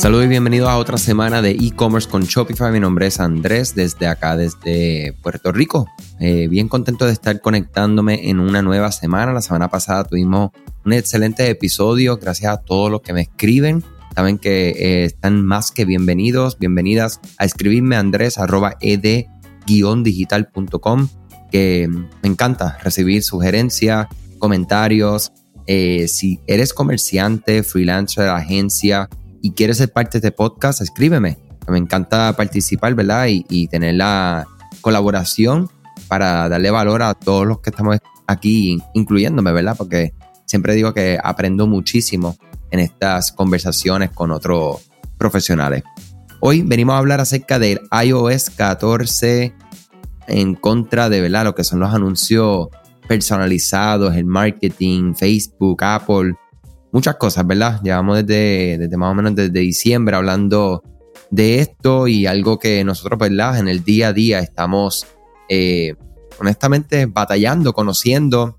Saludos y bienvenidos a otra semana de e-commerce con Shopify. Mi nombre es Andrés desde acá, desde Puerto Rico. Eh, bien contento de estar conectándome en una nueva semana. La semana pasada tuvimos un excelente episodio. Gracias a todos los que me escriben. Saben que eh, están más que bienvenidos, bienvenidas a escribirme a andrés ed-digital.com que me encanta recibir sugerencias, comentarios. Eh, si eres comerciante, freelancer, agencia, y quieres ser parte de este podcast, escríbeme. Me encanta participar, ¿verdad? Y, tener la colaboración para darle valor a todos los que estamos aquí, incluyéndome, ¿verdad? Porque siempre digo que aprendo muchísimo en estas conversaciones con otros profesionales. Hoy venimos a hablar acerca del iOS 14 en contra de ¿verdad? lo que son los anuncios personalizados, el marketing, Facebook, Apple, muchas cosas, ¿verdad? Llevamos desde, desde más o menos desde diciembre hablando de esto y algo que nosotros, ¿verdad? En el día a día estamos, eh, honestamente, batallando, conociendo,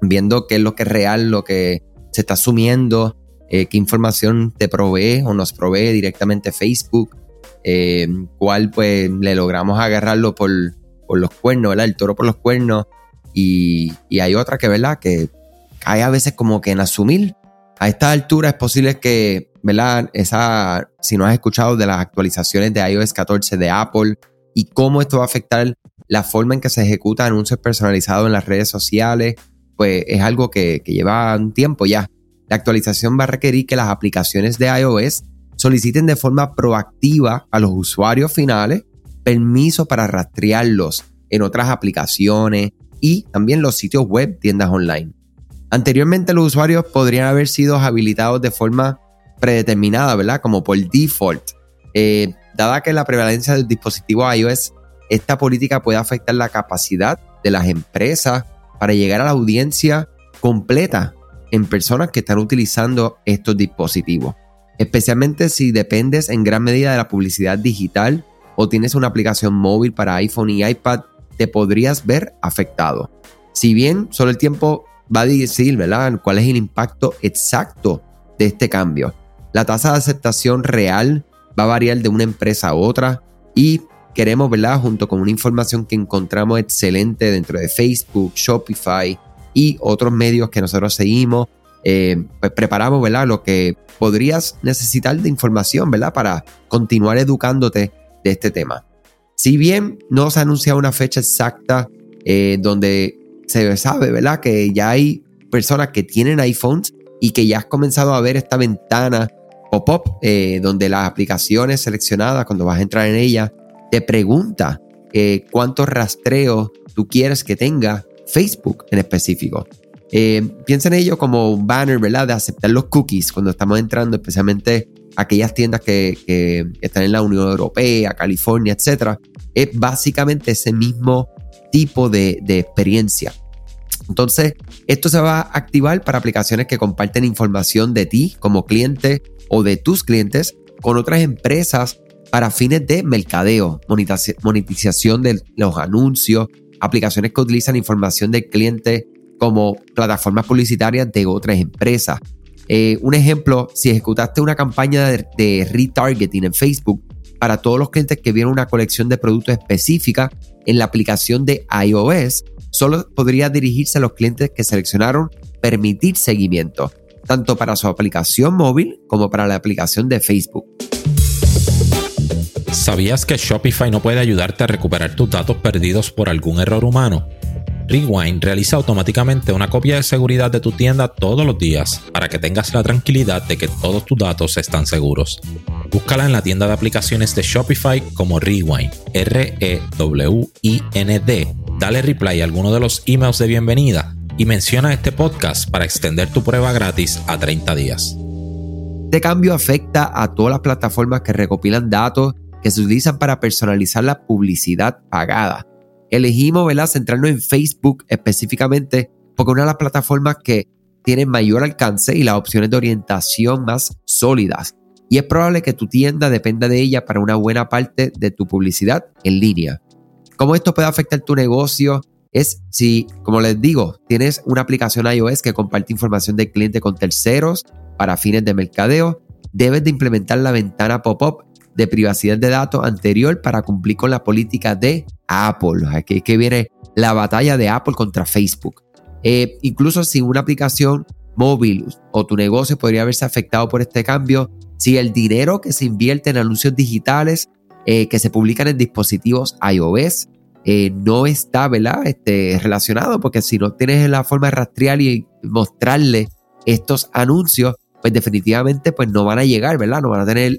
viendo qué es lo que es real, lo que se está asumiendo, eh, qué información te provee o nos provee directamente Facebook, eh, cuál pues le logramos agarrarlo por, por los cuernos, ¿verdad? El toro por los cuernos. Y, hay otra que, ¿verdad? Que hay a veces como que en asumir a esta altura es posible que, ¿verdad? Esa, si no has escuchado de las actualizaciones de iOS 14 de Apple y cómo esto va a afectar la forma en que se ejecuta anuncios personalizados en las redes sociales, pues es algo que, que lleva un tiempo ya. La actualización va a requerir que las aplicaciones de iOS soliciten de forma proactiva a los usuarios finales permiso para rastrearlos en otras aplicaciones y también los sitios web, tiendas online. Anteriormente los usuarios podrían haber sido habilitados de forma predeterminada, ¿verdad? Como por default. Eh, dada que la prevalencia del dispositivo iOS, esta política puede afectar la capacidad de las empresas para llegar a la audiencia completa en personas que están utilizando estos dispositivos. Especialmente si dependes en gran medida de la publicidad digital o tienes una aplicación móvil para iPhone y iPad, te podrías ver afectado. Si bien solo el tiempo va a decir, ¿verdad?, cuál es el impacto exacto de este cambio. La tasa de aceptación real va a variar de una empresa a otra y queremos, ¿verdad?, junto con una información que encontramos excelente dentro de Facebook, Shopify y otros medios que nosotros seguimos, eh, pues preparamos, ¿verdad?, lo que podrías necesitar de información, ¿verdad?, para continuar educándote de este tema. Si bien no se ha anunciado una fecha exacta eh, donde se sabe, ¿verdad? Que ya hay personas que tienen iPhones y que ya has comenzado a ver esta ventana pop-up eh, donde las aplicaciones seleccionadas, cuando vas a entrar en ella, te pregunta eh, cuántos rastreos tú quieres que tenga Facebook en específico. Eh, piensa en ello como un banner, ¿verdad? De aceptar los cookies cuando estamos entrando, especialmente aquellas tiendas que, están en la Unión Europea, California, etc. Es básicamente ese mismo tipo de, de experiencia. Entonces, esto se va a activar para aplicaciones que comparten información de ti como cliente o de tus clientes con otras empresas para fines de mercadeo, monetización de los anuncios, aplicaciones que utilizan información del cliente como plataformas publicitarias de otras empresas. Eh, un ejemplo, si ejecutaste una campaña de, de, retargeting en Facebook para todos los clientes que vieron una colección de productos específica en la aplicación de iOS, solo podría dirigirse a los clientes que seleccionaron permitir seguimiento, tanto para su aplicación móvil como para la aplicación de Facebook. ¿Sabías que Shopify no puede ayudarte a recuperar tus datos perdidos por algún error humano? Rewind realiza automáticamente una copia de seguridad de tu tienda todos los días para que tengas la tranquilidad de que todos tus datos están seguros. Búscala en la tienda de aplicaciones de Shopify como Rewind, R-E-W-I-N-D dale reply a alguno de los emails de bienvenida y menciona este podcast para extender tu prueba gratis a 30 días. Este cambio afecta a todas las plataformas que recopilan datos que se utilizan para personalizar la publicidad pagada. Elegimos ¿verdad? centrarnos en Facebook específicamente porque una de las plataformas que tiene mayor alcance y las opciones de orientación más sólidas. Y es probable que tu tienda dependa de ella para una buena parte de tu publicidad en línea. ¿Cómo esto puede afectar tu negocio? Es si, como les digo, tienes una aplicación iOS que comparte información del cliente con terceros para fines de mercadeo, debes de implementar la ventana pop-up de privacidad de datos anterior para cumplir con la política de Apple. Aquí que viene la batalla de Apple contra Facebook. Eh, incluso si una aplicación móvil o tu negocio podría haberse afectado por este cambio, si el dinero que se invierte en anuncios digitales eh, que se publican en dispositivos iOS eh, no está. Este, relacionado, porque si no tienes la forma de rastrear y mostrarle estos anuncios, pues definitivamente pues no van a llegar, ¿verdad? No van a tener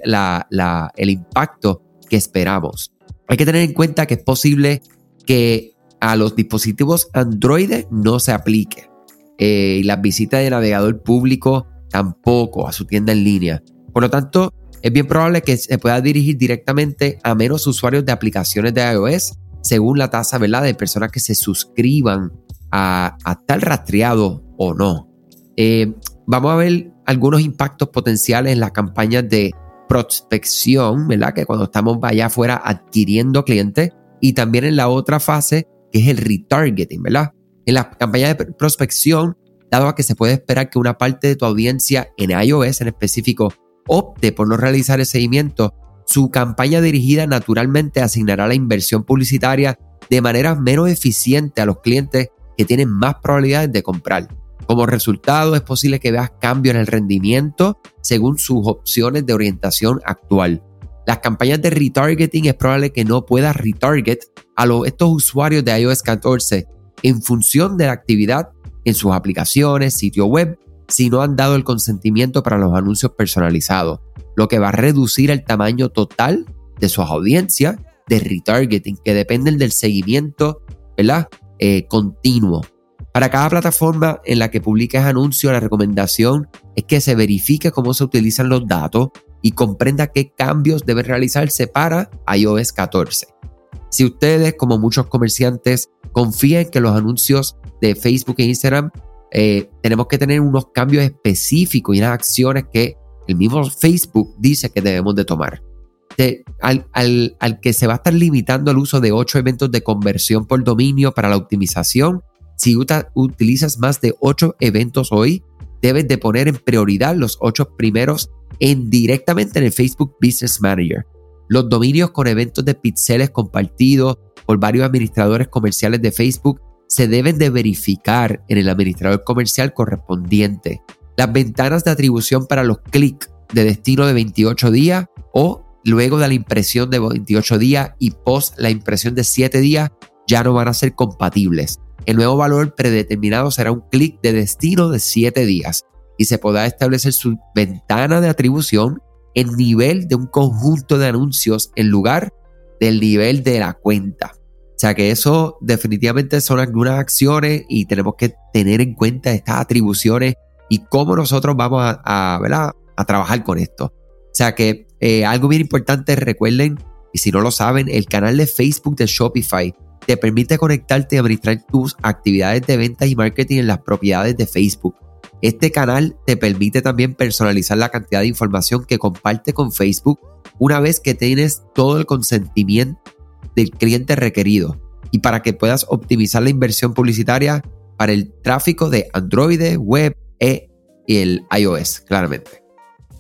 el impacto que esperamos. Hay que tener en cuenta que es posible que a los dispositivos Android no se aplique. Eh, y las visitas de navegador público tampoco a su tienda en línea. Por lo tanto, es bien probable que se pueda dirigir directamente a menos usuarios de aplicaciones de iOS según la tasa ¿verdad? de personas que se suscriban a, tal rastreado o no. Eh, vamos a ver algunos impactos potenciales en las campañas de prospección, ¿verdad? Que cuando estamos allá afuera adquiriendo clientes y también en la otra fase que es el retargeting, ¿verdad? En las campañas de prospección, dado a que se puede esperar que una parte de tu audiencia en iOS en específico opte por no realizar el seguimiento, su campaña dirigida naturalmente asignará la inversión publicitaria de manera menos eficiente a los clientes que tienen más probabilidades de comprar. Como resultado, es posible que veas cambios en el rendimiento según sus opciones de orientación actual. Las campañas de retargeting es probable que no puedas retarget a los, estos usuarios de iOS 14 en función de la actividad en sus aplicaciones, sitio web, si no han dado el consentimiento para los anuncios personalizados, lo que va a reducir el tamaño total de sus audiencias de retargeting, que dependen del seguimiento ¿verdad? Eh, continuo. Para cada plataforma en la que publiques anuncios, la recomendación es que se verifique cómo se utilizan los datos y comprenda qué cambios deben realizarse para iOS 14. Si ustedes, como muchos comerciantes, confían que los anuncios de Facebook e Instagram eh, tenemos que tener unos cambios específicos y unas acciones que el mismo Facebook dice que debemos de tomar. al, al, que se va a estar limitando el uso de ocho eventos de conversión por dominio para la optimización, si utilizas más de ocho eventos hoy, debes de poner en prioridad los ocho primeros en, directamente en el Facebook Business Manager. Los dominios con eventos de pixeles compartidos por varios administradores comerciales de Facebook se deben de verificar en el administrador comercial correspondiente. Las ventanas de atribución para los clics de destino de 28 días o luego de la impresión de 28 días y post la impresión de 7 días ya no van a ser compatibles. El nuevo valor predeterminado será un clic de destino de 7 días y se podrá establecer su ventana de atribución en nivel de un conjunto de anuncios en lugar del nivel de la cuenta. O sea que eso definitivamente son algunas acciones y tenemos que tener en cuenta estas atribuciones y cómo nosotros vamos a, a, trabajar con esto. O sea que eh, algo bien importante, recuerden, y si no lo saben, el canal de Facebook de Shopify te permite conectarte y administrar tus actividades de ventas y marketing en las propiedades de Facebook. Este canal te permite también personalizar la cantidad de información que comparte con Facebook una vez que tienes todo el consentimiento del cliente requerido y para que puedas optimizar la inversión publicitaria para el tráfico de Android, web e el iOS, claramente.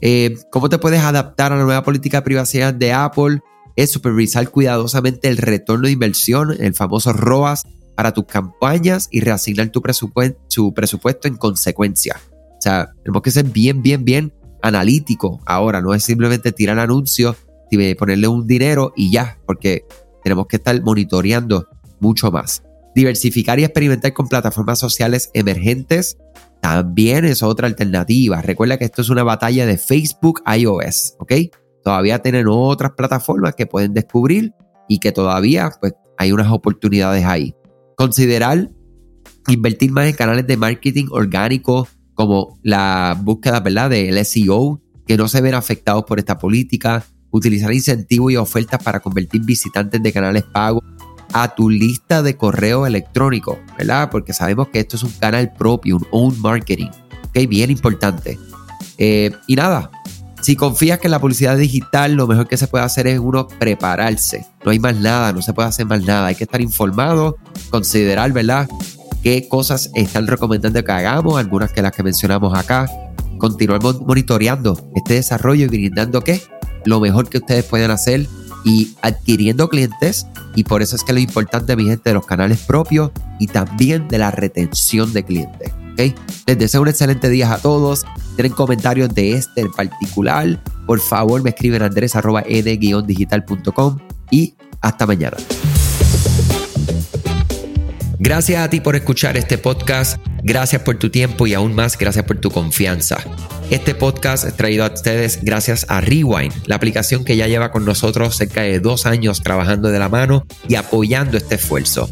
Eh, ¿Cómo te puedes adaptar a la nueva política de privacidad de Apple? Es supervisar cuidadosamente el retorno de inversión, el famoso ROAS, para tus campañas y reasignar tu presupuesto, presupuesto en consecuencia. O sea, tenemos que ser bien, bien, bien analítico ahora, no es simplemente tirar anuncios y ponerle un dinero y ya, porque tenemos que estar monitoreando mucho más. Diversificar y experimentar con plataformas sociales emergentes también es otra alternativa. Recuerda que esto es una batalla de Facebook iOS, ¿ok? Todavía tienen otras plataformas que pueden descubrir y que todavía pues, hay unas oportunidades ahí considerar invertir más en canales de marketing orgánico como la búsqueda ¿verdad? del SEO que no se ven afectados por esta política, utilizar incentivos y ofertas para convertir visitantes de canales pagos a tu lista de correo electrónico, ¿verdad? Porque sabemos que esto es un canal propio, un own marketing. Bien importante. Eh, y nada, si confías que en la publicidad digital lo mejor que se puede hacer es uno prepararse. No hay más nada, no se puede hacer más nada. Hay que estar informado, considerar, ¿verdad? Qué cosas están recomendando que hagamos, algunas que las que mencionamos acá. continuar monitoreando este desarrollo y brindando qué? Lo mejor que ustedes pueden hacer y adquiriendo clientes. Y por eso es que lo importante, mi gente, de los canales propios y también de la retención de clientes. Les deseo un excelente día a todos. Tienen comentarios de este en particular. Por favor, me escriben andres.ed-digital.com y hasta mañana. Gracias a ti por escuchar este podcast, gracias por tu tiempo y aún más gracias por tu confianza. Este podcast es traído a ustedes gracias a Rewind, la aplicación que ya lleva con nosotros cerca de dos años trabajando de la mano y apoyando este esfuerzo.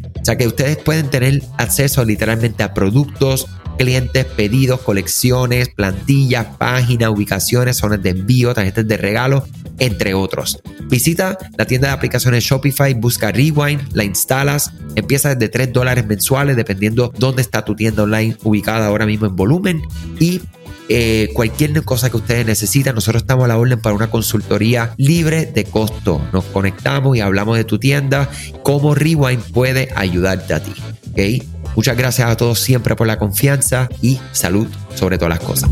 O sea que ustedes pueden tener acceso literalmente a productos, clientes, pedidos, colecciones, plantillas, páginas, ubicaciones, zonas de envío, tarjetas de regalo, entre otros. Visita la tienda de aplicaciones Shopify, busca Rewind, la instalas, empieza desde 3 dólares mensuales dependiendo dónde está tu tienda online ubicada ahora mismo en volumen y eh, cualquier cosa que ustedes necesitan, nosotros estamos a la orden para una consultoría libre de costo. Nos conectamos y hablamos de tu tienda, cómo Rewind puede ayudarte a ti. ¿okay? Muchas gracias a todos siempre por la confianza y salud sobre todas las cosas.